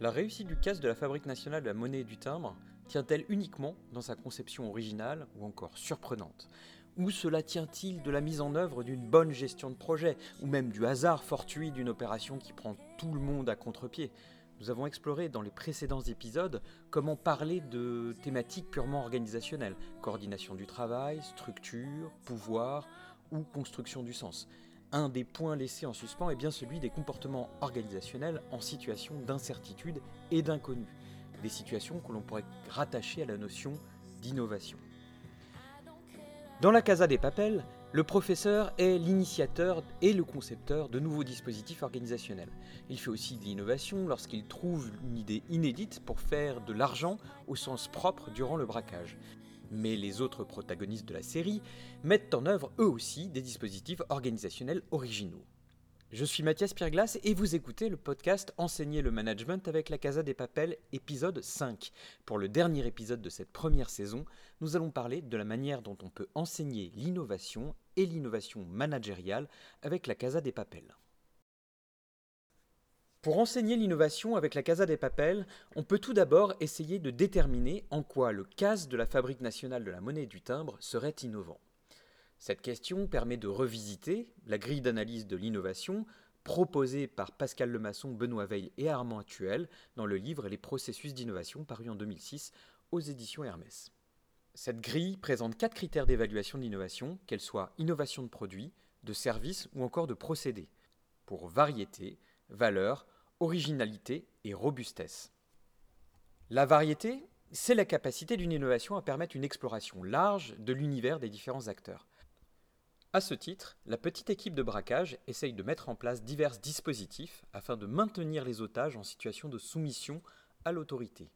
La réussite du CAS de la Fabrique nationale de la monnaie et du timbre tient-elle uniquement dans sa conception originale ou encore surprenante? Ou cela tient-il de la mise en œuvre d'une bonne gestion de projet, ou même du hasard fortuit d'une opération qui prend tout le monde à contre-pied? Nous avons exploré dans les précédents épisodes comment parler de thématiques purement organisationnelles, coordination du travail, structure, pouvoir ou construction du sens un des points laissés en suspens est bien celui des comportements organisationnels en situation d'incertitude et d'inconnu, des situations que l'on pourrait rattacher à la notion d'innovation. Dans la Casa des Papels, le professeur est l'initiateur et le concepteur de nouveaux dispositifs organisationnels. Il fait aussi de l'innovation lorsqu'il trouve une idée inédite pour faire de l'argent au sens propre durant le braquage mais les autres protagonistes de la série mettent en œuvre eux aussi des dispositifs organisationnels originaux. Je suis Mathias Pierglas et vous écoutez le podcast Enseigner le management avec la Casa des Papels, épisode 5. Pour le dernier épisode de cette première saison, nous allons parler de la manière dont on peut enseigner l'innovation et l'innovation managériale avec la Casa des Papels. Pour enseigner l'innovation avec la Casa des Papels, on peut tout d'abord essayer de déterminer en quoi le CAS de la Fabrique nationale de la monnaie et du timbre serait innovant. Cette question permet de revisiter la grille d'analyse de l'innovation proposée par Pascal Lemasson, Benoît Veil et Armand Actuel dans le livre Les processus d'innovation paru en 2006 aux éditions Hermès. Cette grille présente quatre critères d'évaluation de l'innovation, qu'elle soit innovation de produit, de service ou encore de procédé, pour variété, valeur, originalité et robustesse. La variété, c'est la capacité d'une innovation à permettre une exploration large de l'univers des différents acteurs. À ce titre, la petite équipe de braquage essaye de mettre en place divers dispositifs afin de maintenir les otages en situation de soumission à l'autorité.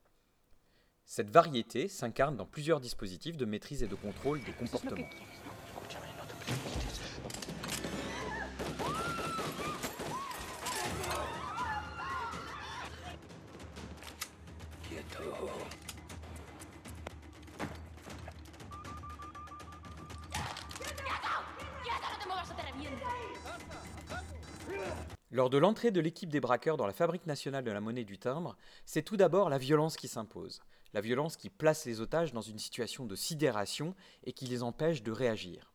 Cette variété s'incarne dans plusieurs dispositifs de maîtrise et de contrôle des comportements. Lors de l'entrée de l'équipe des braqueurs dans la Fabrique nationale de la monnaie du timbre, c'est tout d'abord la violence qui s'impose. La violence qui place les otages dans une situation de sidération et qui les empêche de réagir.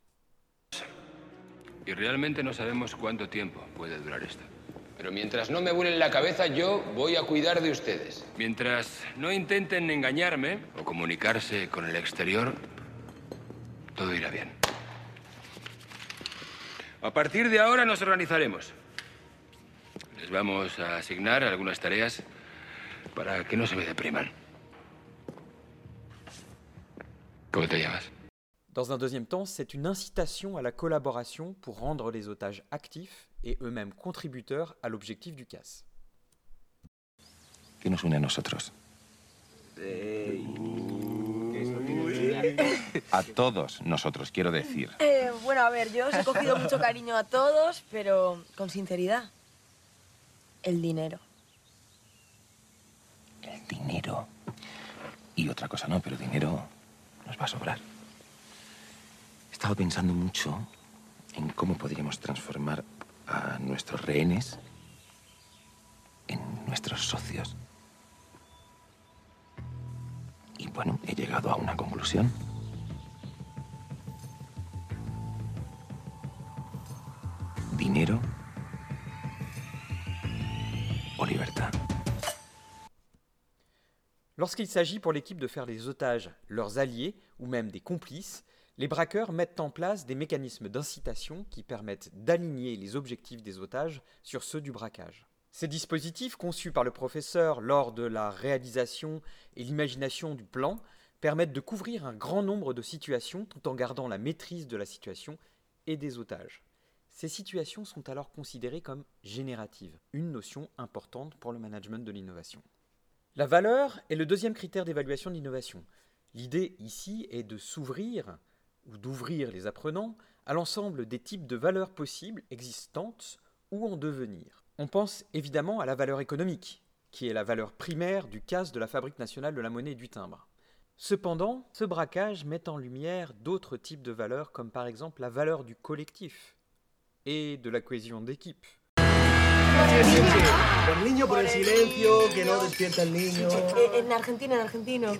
Y realmente no sabemos cuánto tiempo puede durar esto. Pero mientras no me vuelen la cabeza, yo voy a cuidar de ustedes. Mientras no intenten engañarme o comunicarse con el exterior, todo irá bien. A partir de ahora nos organizaremos. Vamos a asignar algunas tareas para que no se me depriman. ¿Cómo te llamas? Dans un deuxième temps, c'est une incitation à la collaboration pour rendre les otages actifs et eux-mêmes contributeurs à l'objectif du CAS. ¿Qué nos une a nosotros? A todos nosotros, quiero decir. Eh, bueno, a ver, yo os he cogido mucho cariño a todos, pero con sinceridad. El dinero. El dinero. Y otra cosa no, pero dinero nos va a sobrar. He estado pensando mucho en cómo podríamos transformar a nuestros rehenes en nuestros socios. Y bueno, he llegado a una conclusión. Dinero Lorsqu'il s'agit pour l'équipe de faire des otages leurs alliés ou même des complices, les braqueurs mettent en place des mécanismes d'incitation qui permettent d'aligner les objectifs des otages sur ceux du braquage. Ces dispositifs, conçus par le professeur lors de la réalisation et l'imagination du plan, permettent de couvrir un grand nombre de situations tout en gardant la maîtrise de la situation et des otages. Ces situations sont alors considérées comme génératives, une notion importante pour le management de l'innovation. La valeur est le deuxième critère d'évaluation de l'innovation. L'idée ici est de s'ouvrir ou d'ouvrir les apprenants à l'ensemble des types de valeurs possibles existantes ou en devenir. On pense évidemment à la valeur économique, qui est la valeur primaire du CAS de la Fabrique nationale de la monnaie et du timbre. Cependant, ce braquage met en lumière d'autres types de valeurs comme par exemple la valeur du collectif et de la cohésion d'équipe. El niño niño por el silencio, que no despierta al niño. Eh, En argentino, en argentino.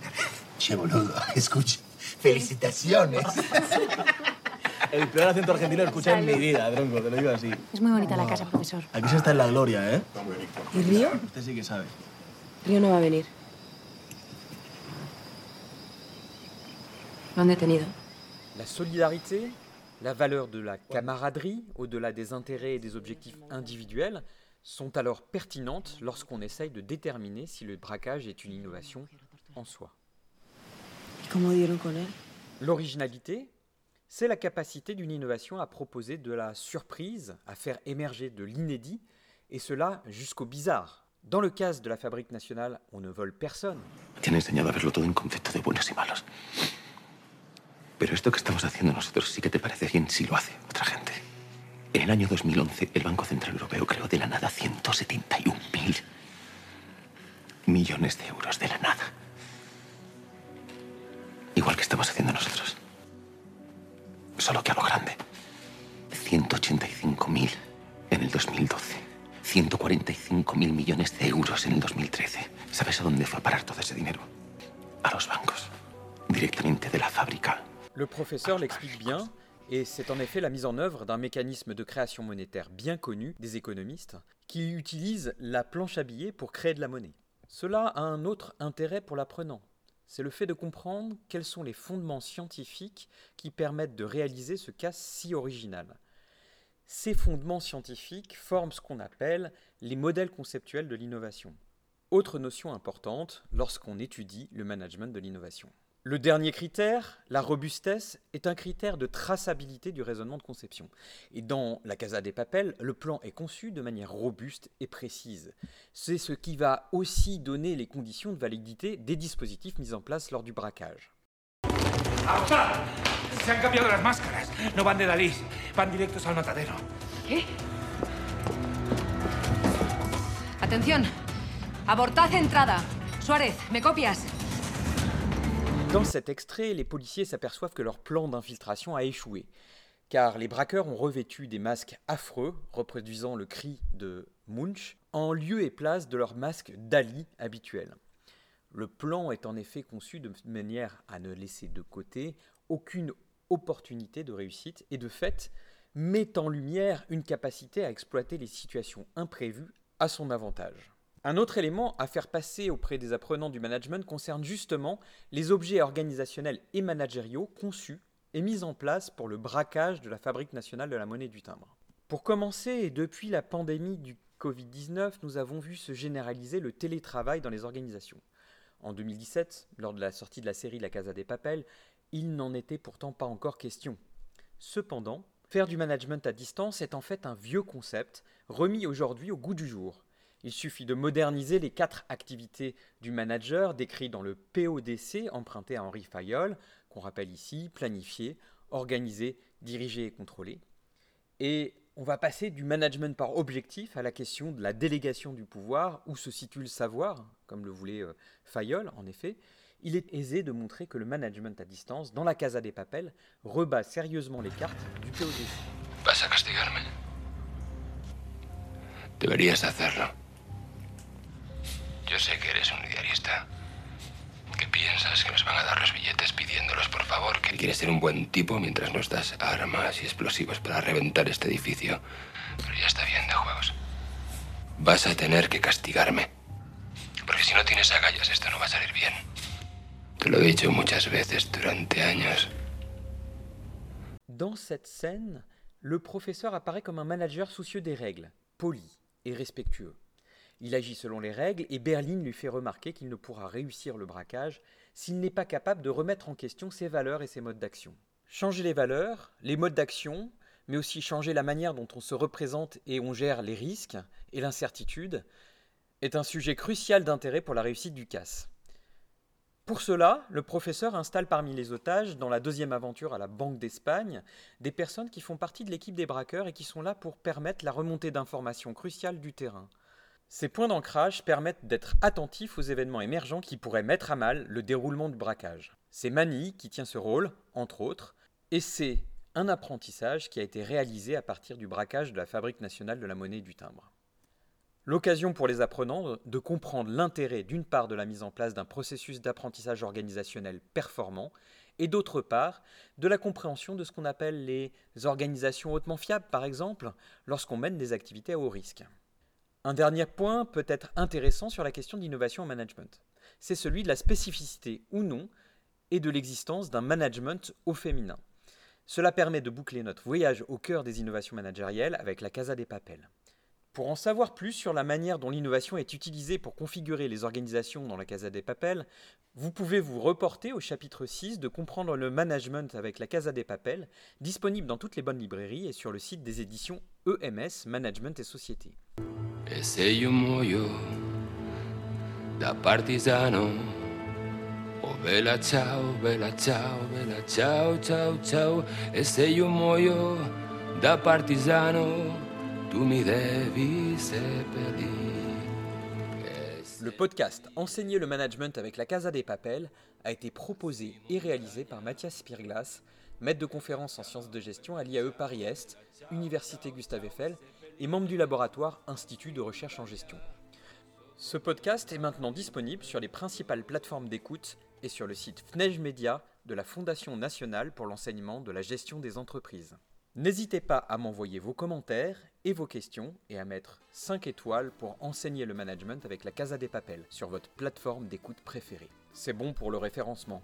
Che, boludo, escucha. Felicitaciones. El peor acento argentino he escuchado en mi vida, tronco, te lo digo así. Es muy bonita la casa, profesor. Aquí se está en la gloria, ¿eh? ¿Y Río? Usted sí que sabe. Río no va a venir. Lo han detenido. La solidarité, la valeur de la camaraderie, au-delà des intérêts et des objectifs individuels, sont alors pertinentes lorsqu'on essaye de déterminer si le braquage est une innovation en soi. L'originalité, c'est la capacité d'une innovation à proposer de la surprise, à faire émerger de l'inédit, et cela jusqu'au bizarre. Dans le cas de la Fabrique nationale, on ne vole personne. Te han enseñado a verlo todo en concepto de buenos y malos. Pero esto que estamos haciendo nosotros sí que te parece bien si lo hace. En el año 2011, el Banco Central Europeo creó de la nada 171.000 millones de euros de la nada. Igual que estamos haciendo nosotros. Solo que a lo grande. 185.000 en el 2012. 145.000 millones de euros en el 2013. ¿Sabes a dónde fue a parar todo ese dinero? A los bancos. Directamente de la fábrica. Le professeur l'explique bien, et c'est en effet la mise en œuvre d'un mécanisme de création monétaire bien connu des économistes, qui utilise la planche à billets pour créer de la monnaie. Cela a un autre intérêt pour l'apprenant, c'est le fait de comprendre quels sont les fondements scientifiques qui permettent de réaliser ce cas si original. Ces fondements scientifiques forment ce qu'on appelle les modèles conceptuels de l'innovation. Autre notion importante lorsqu'on étudie le management de l'innovation. Le dernier critère, la robustesse, est un critère de traçabilité du raisonnement de conception. Et dans la Casa des Papels, le plan est conçu de manière robuste et précise. C'est ce qui va aussi donner les conditions de validité des dispositifs mis en place lors du braquage. ¡Avanzad! Se han cambiado las máscaras. No van de Dalí, van directos al matadero. ¿Qué? Atención. Abortad entrada. Suárez, ¿me copias? Dans cet extrait, les policiers s'aperçoivent que leur plan d'infiltration a échoué, car les braqueurs ont revêtu des masques affreux, reproduisant le cri de Munch, en lieu et place de leur masque d'Ali habituel. Le plan est en effet conçu de manière à ne laisser de côté aucune opportunité de réussite et de fait met en lumière une capacité à exploiter les situations imprévues à son avantage. Un autre élément à faire passer auprès des apprenants du management concerne justement les objets organisationnels et managériaux conçus et mis en place pour le braquage de la Fabrique nationale de la monnaie du timbre. Pour commencer, depuis la pandémie du Covid-19, nous avons vu se généraliser le télétravail dans les organisations. En 2017, lors de la sortie de la série La Casa des Papels, il n'en était pourtant pas encore question. Cependant, faire du management à distance est en fait un vieux concept remis aujourd'hui au goût du jour. Il suffit de moderniser les quatre activités du manager décrites dans le PODC emprunté à Henri Fayol, qu'on rappelle ici, planifier, organiser, diriger et contrôler. Et on va passer du management par objectif à la question de la délégation du pouvoir, où se situe le savoir, comme le voulait euh, Fayol en effet. Il est aisé de montrer que le management à distance, dans la Casa des Papels, rebat sérieusement les cartes du PODC. ¿Vas a castigarme? Deberías hacerlo. Yo sé que eres un diarista. Que piensas que nos van a dar los billetes pidiéndolos por favor. Que quieres ser un buen tipo mientras nos das armas y explosivos para reventar este edificio. Pero ya está bien de juegos. Vas a tener que castigarme. Porque si no tienes agallas, esto no va a salir bien. Te lo he dicho muchas veces durante años. Dans cette scène, le professeur apparaît comme un manager soucieux des règles, poli et respectueux. Il agit selon les règles et Berlin lui fait remarquer qu'il ne pourra réussir le braquage s'il n'est pas capable de remettre en question ses valeurs et ses modes d'action. Changer les valeurs, les modes d'action, mais aussi changer la manière dont on se représente et on gère les risques et l'incertitude, est un sujet crucial d'intérêt pour la réussite du CAS. Pour cela, le professeur installe parmi les otages, dans la deuxième aventure à la Banque d'Espagne, des personnes qui font partie de l'équipe des braqueurs et qui sont là pour permettre la remontée d'informations cruciales du terrain. Ces points d'ancrage permettent d'être attentifs aux événements émergents qui pourraient mettre à mal le déroulement du braquage. C'est Manille qui tient ce rôle, entre autres, et c'est un apprentissage qui a été réalisé à partir du braquage de la Fabrique nationale de la monnaie et du timbre. L'occasion pour les apprenants de comprendre l'intérêt d'une part de la mise en place d'un processus d'apprentissage organisationnel performant et d'autre part de la compréhension de ce qu'on appelle les organisations hautement fiables, par exemple, lorsqu'on mène des activités à haut risque. Un dernier point peut être intéressant sur la question d'innovation en management. C'est celui de la spécificité ou non et de l'existence d'un management au féminin. Cela permet de boucler notre voyage au cœur des innovations managérielles avec la Casa des Papels. Pour en savoir plus sur la manière dont l'innovation est utilisée pour configurer les organisations dans la Casa des Papels, vous pouvez vous reporter au chapitre 6 de Comprendre le management avec la Casa des Papels, disponible dans toutes les bonnes librairies et sur le site des éditions EMS Management et Société. da partigiano. Oh bella ciao, bella ciao, bella ciao, ciao, ciao. E se io muoio da partigiano, tu mi devi seppellire. Le podcast Enseigner le management avec la Casa des Papels a été proposé et réalisé par Mathias Spirglas, maître de conférence en sciences de gestion à l'IAE Paris-Est, Université Gustave Eiffel et membre du laboratoire Institut de recherche en gestion. Ce podcast est maintenant disponible sur les principales plateformes d'écoute et sur le site FNEJ Media de la Fondation nationale pour l'enseignement de la gestion des entreprises. N'hésitez pas à m'envoyer vos commentaires et vos questions et à mettre 5 étoiles pour enseigner le management avec la Casa des Papels sur votre plateforme d'écoute préférée. C'est bon pour le référencement.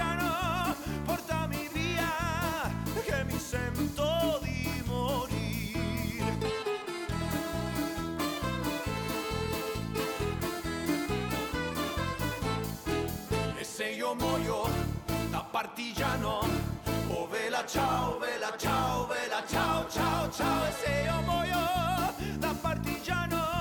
io muoio da partigiano. Oh vela ciao, vela ciao, vela ciao, ciao, ciao. E se io muoio da partigiano.